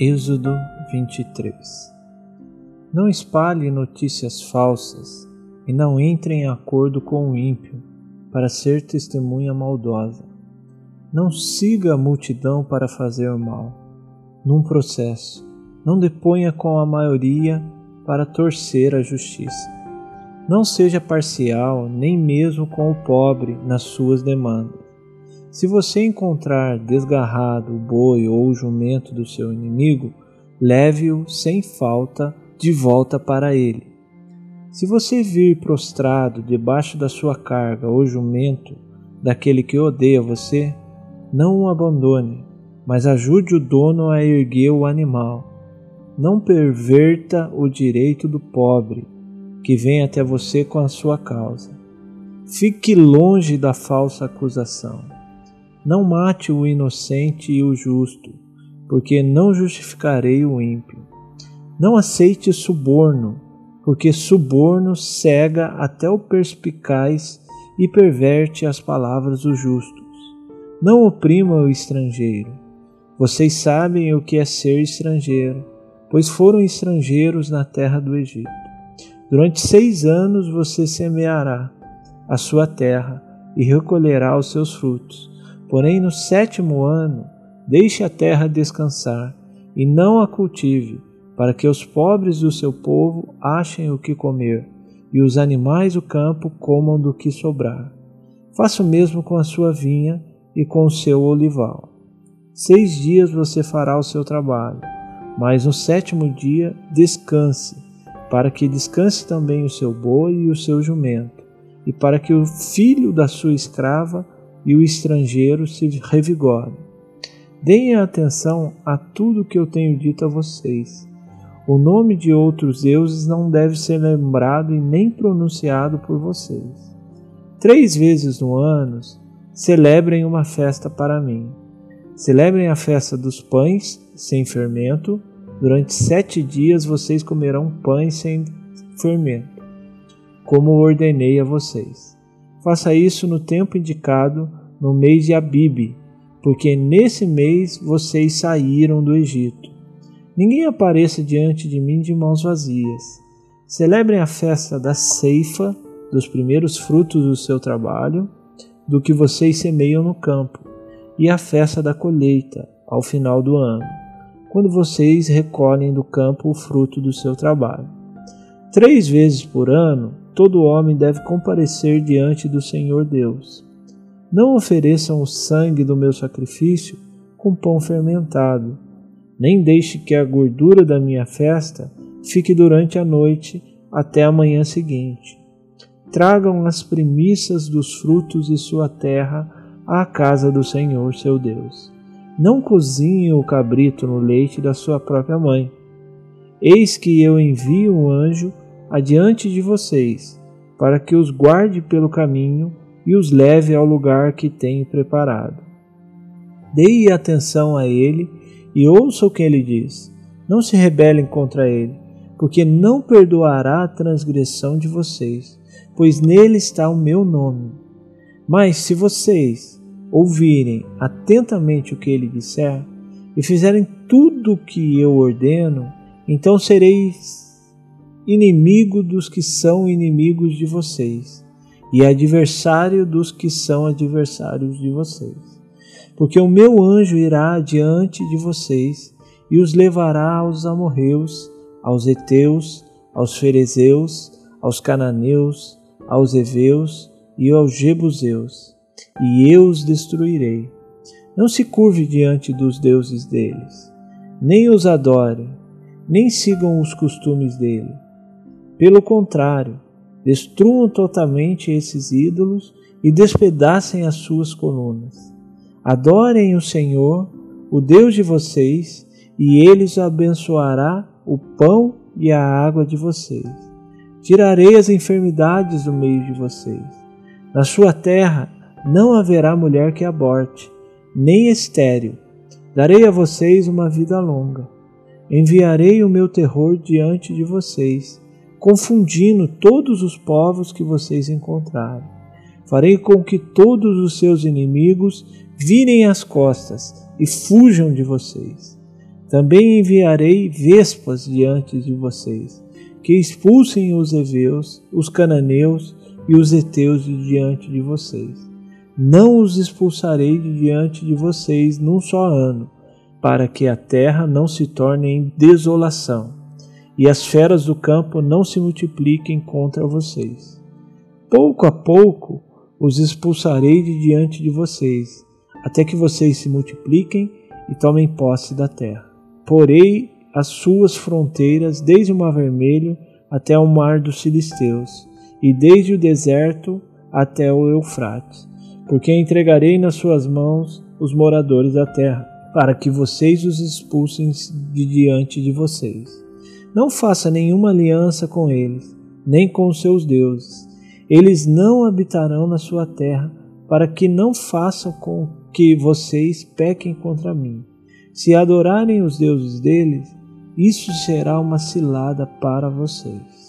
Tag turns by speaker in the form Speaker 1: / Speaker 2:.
Speaker 1: Êxodo 23 Não espalhe notícias falsas e não entre em acordo com o ímpio para ser testemunha maldosa. Não siga a multidão para fazer mal. Num processo, não deponha com a maioria para torcer a justiça. Não seja parcial nem mesmo com o pobre nas suas demandas. Se você encontrar desgarrado o boi ou o jumento do seu inimigo, leve-o sem falta de volta para ele. Se você vir prostrado debaixo da sua carga ou jumento daquele que odeia você, não o abandone, mas ajude o dono a erguer o animal. Não perverta o direito do pobre que vem até você com a sua causa. Fique longe da falsa acusação. Não mate o inocente e o justo, porque não justificarei o ímpio. Não aceite suborno, porque suborno cega até o perspicaz e perverte as palavras dos justos. Não oprima o estrangeiro. Vocês sabem o que é ser estrangeiro, pois foram estrangeiros na terra do Egito. Durante seis anos você semeará a sua terra e recolherá os seus frutos Porém, no sétimo ano, deixe a terra descansar e não a cultive, para que os pobres do seu povo achem o que comer e os animais do campo comam do que sobrar. Faça o mesmo com a sua vinha e com o seu olival. Seis dias você fará o seu trabalho, mas no sétimo dia descanse, para que descanse também o seu boi e o seu jumento, e para que o filho da sua escrava e o estrangeiro se revigore. Deem atenção a tudo que eu tenho dito a vocês. O nome de outros deuses não deve ser lembrado e nem pronunciado por vocês. Três vezes no ano celebrem uma festa para mim. Celebrem a festa dos pães sem fermento. Durante sete dias vocês comerão pães sem fermento, como ordenei a vocês. Faça isso no tempo indicado no mês de Abibe, porque nesse mês vocês saíram do Egito. Ninguém apareça diante de mim de mãos vazias. Celebrem a festa da ceifa, dos primeiros frutos do seu trabalho, do que vocês semeiam no campo, e a festa da colheita, ao final do ano, quando vocês recolhem do campo o fruto do seu trabalho. Três vezes por ano, todo homem deve comparecer diante do Senhor Deus. Não ofereçam o sangue do meu sacrifício com pão fermentado, nem deixe que a gordura da minha festa fique durante a noite até a manhã seguinte. Tragam as primícias dos frutos de sua terra à casa do Senhor seu Deus. Não cozinhem o cabrito no leite da sua própria mãe. Eis que eu envio um anjo adiante de vocês, para que os guarde pelo caminho e os leve ao lugar que tenho preparado. Deem atenção a ele e ouça o que ele diz. Não se rebelem contra ele, porque não perdoará a transgressão de vocês, pois nele está o meu nome. Mas se vocês ouvirem atentamente o que ele disser e fizerem tudo o que eu ordeno, então sereis inimigo dos que são inimigos de vocês, e adversário dos que são adversários de vocês. Porque o meu anjo irá adiante de vocês e os levará aos amorreus, aos heteus, aos ferezeus, aos cananeus, aos heveus e aos jebuseus, e eu os destruirei. Não se curve diante dos deuses deles, nem os adore, nem sigam os costumes dele pelo contrário, destruam totalmente esses ídolos e despedacem as suas colunas. Adorem o Senhor, o Deus de vocês, e ele os abençoará o pão e a água de vocês. Tirarei as enfermidades do meio de vocês. Na sua terra não haverá mulher que aborte, nem estéril. Darei a vocês uma vida longa. Enviarei o meu terror diante de vocês confundindo todos os povos que vocês encontrarem. Farei com que todos os seus inimigos virem as costas e fujam de vocês. Também enviarei vespas diante de vocês, que expulsem os heveus, os cananeus e os heteus de diante de vocês. Não os expulsarei de diante de vocês num só ano, para que a terra não se torne em desolação, e as feras do campo não se multipliquem contra vocês. Pouco a pouco os expulsarei de diante de vocês, até que vocês se multipliquem e tomem posse da terra. Porei as suas fronteiras desde o Mar Vermelho até o Mar dos Filisteus, e desde o deserto até o Eufrates, porque entregarei nas suas mãos os moradores da terra, para que vocês os expulsem de diante de vocês. Não faça nenhuma aliança com eles, nem com os seus deuses. Eles não habitarão na sua terra, para que não façam com que vocês pequem contra mim. Se adorarem os deuses deles, isso será uma cilada para vocês.